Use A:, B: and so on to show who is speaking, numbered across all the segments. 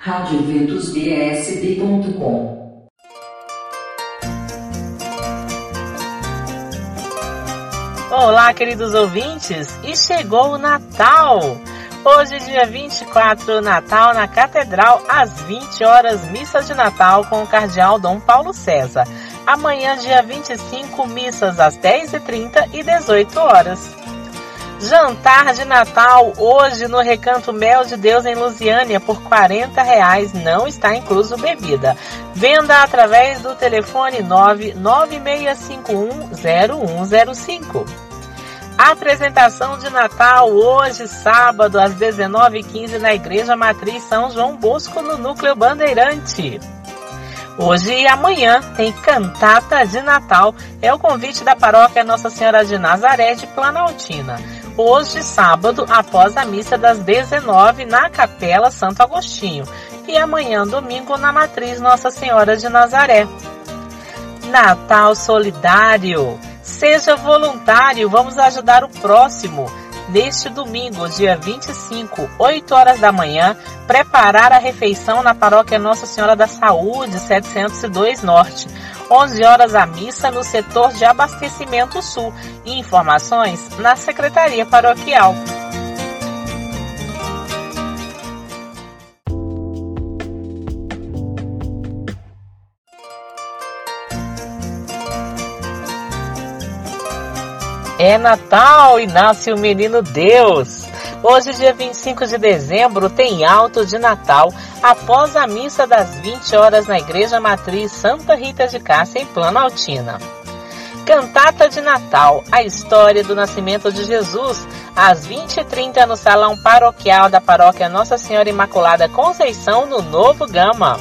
A: radioventusbsb.com
B: Olá, queridos ouvintes, e chegou o Natal! Hoje, dia 24, Natal na Catedral, às 20 horas, missa de Natal com o Cardeal Dom Paulo César. Amanhã, dia 25, missas às 10h30 e 18 horas. Jantar de Natal hoje no Recanto Mel de Deus em Lusiânia por 40 reais, não está incluso bebida. Venda através do telefone 996510105. Apresentação de Natal hoje, sábado, às 19h15 na Igreja Matriz São João Bosco, no Núcleo Bandeirante. Hoje e amanhã tem cantata de Natal. É o convite da paróquia Nossa Senhora de Nazaré de Planaltina hoje, sábado, após a missa das 19 na Capela Santo Agostinho e amanhã, domingo, na Matriz Nossa Senhora de Nazaré. Natal Solidário. Seja voluntário, vamos ajudar o próximo. Neste domingo, dia 25, 8 horas da manhã, preparar a refeição na paróquia Nossa Senhora da Saúde, 702 Norte 11 horas a missa no setor de abastecimento sul e informações na Secretaria Paroquial. É Natal e nasce o menino Deus. Hoje, dia 25 de dezembro, tem alto de Natal após a missa das 20 horas na Igreja Matriz Santa Rita de Cássia, em Planaltina. Cantata de Natal, a história do nascimento de Jesus, às 20h30 no Salão Paroquial da Paróquia Nossa Senhora Imaculada Conceição, no Novo Gama.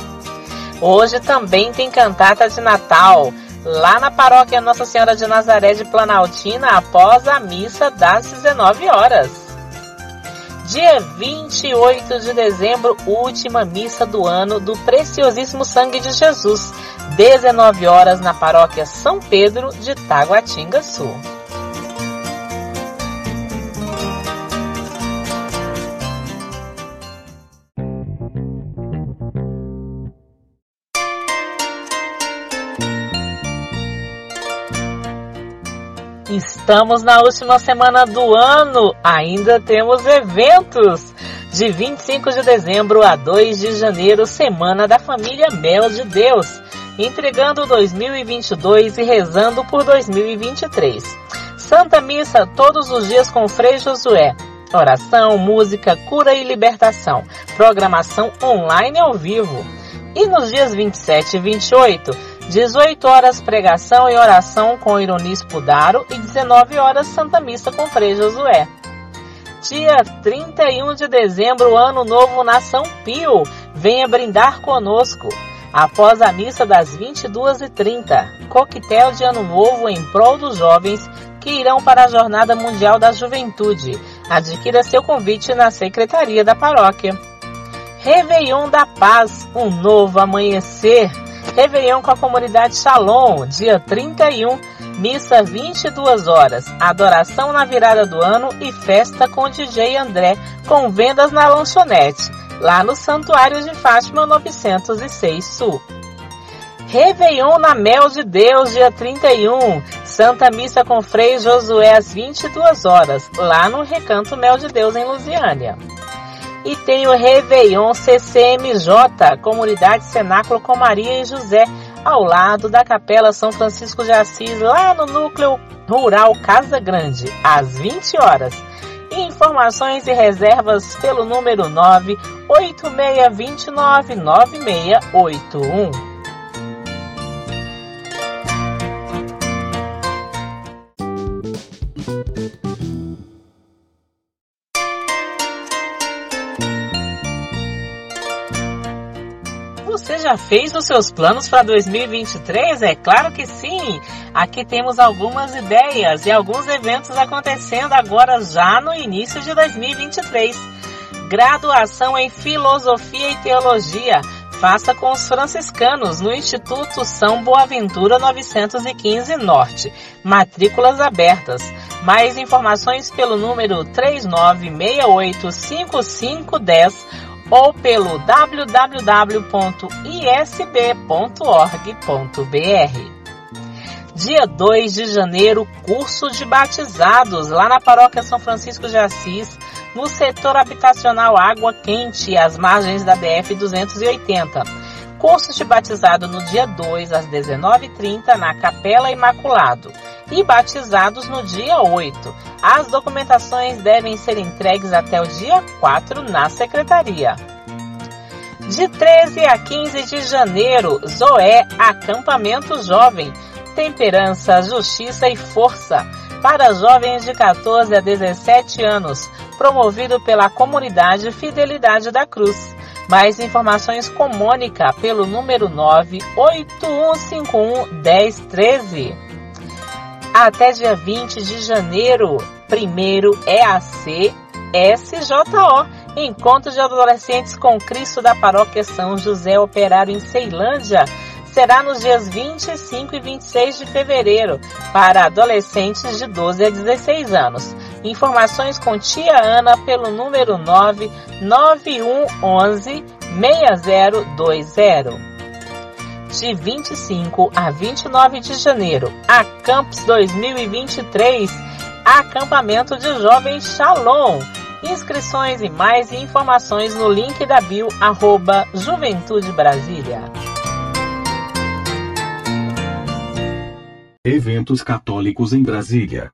B: Hoje também tem cantata de Natal, lá na Paróquia Nossa Senhora de Nazaré de Planaltina, após a missa das 19 horas. Dia 28 de dezembro, última missa do ano do Preciosíssimo Sangue de Jesus, 19 horas na paróquia São Pedro de Taguatinga Sul. Estamos na última semana do ano, ainda temos eventos. De 25 de dezembro a 2 de janeiro, Semana da Família Mel de Deus, entregando 2022 e rezando por 2023. Santa Missa todos os dias com Frei Josué. Oração, música, cura e libertação. Programação online ao vivo. E nos dias 27 e 28, 18 horas pregação e oração com Ironis Pudaro e 19 horas Santa Missa com Frei Josué. Dia 31 de dezembro, Ano Novo na São Pio. Venha brindar conosco. Após a missa das 22h30, coquetel de Ano Novo em prol dos jovens que irão para a Jornada Mundial da Juventude. Adquira seu convite na Secretaria da Paróquia. Réveillon da Paz, um novo amanhecer. Réveillon com a comunidade Shalom, dia 31, missa 22 horas, adoração na virada do ano e festa com DJ André, com vendas na lanchonete, lá no Santuário de Fátima 906 Sul. Réveillon na Mel de Deus, dia 31. Santa Missa com Frei Josué às 22 horas, lá no Recanto Mel de Deus, em Lusiânia. E tem o Réveillon CCMJ, Comunidade Cenáculo com Maria e José, ao lado da Capela São Francisco de Assis, lá no núcleo rural Casa Grande, às 20 horas. Informações e reservas pelo número 98629 já fez os seus planos para 2023? É claro que sim! Aqui temos algumas ideias e alguns eventos acontecendo agora já no início de 2023. Graduação em Filosofia e Teologia. Faça com os franciscanos no Instituto São Boaventura 915 Norte. Matrículas abertas. Mais informações pelo número 39685510 ou pelo www.isb.org.br. Dia 2 de janeiro, curso de batizados lá na Paróquia São Francisco de Assis, no setor habitacional Água Quente, às margens da BF 280. Curso de batizado no dia 2 às 19h30 na Capela Imaculado e batizados no dia 8. As documentações devem ser entregues até o dia 4 na secretaria. De 13 a 15 de janeiro, Zoé Acampamento Jovem, Temperança, Justiça e Força para jovens de 14 a 17 anos, promovido pela comunidade Fidelidade da Cruz. Mais informações com Mônica pelo número 98151 1013. Até dia 20 de janeiro, primeiro EAC SJO, Encontro de Adolescentes com Cristo da Paróquia São José Operário em Ceilândia, será nos dias 25 e 26 de fevereiro, para adolescentes de 12 a 16 anos. Informações com tia Ana pelo número 99111 6020 de 25 a 29 de janeiro, a Campus 2023, acampamento de jovens Shalom. Inscrições e mais informações no link da bio arroba Juventude Brasília.
C: Eventos católicos em Brasília.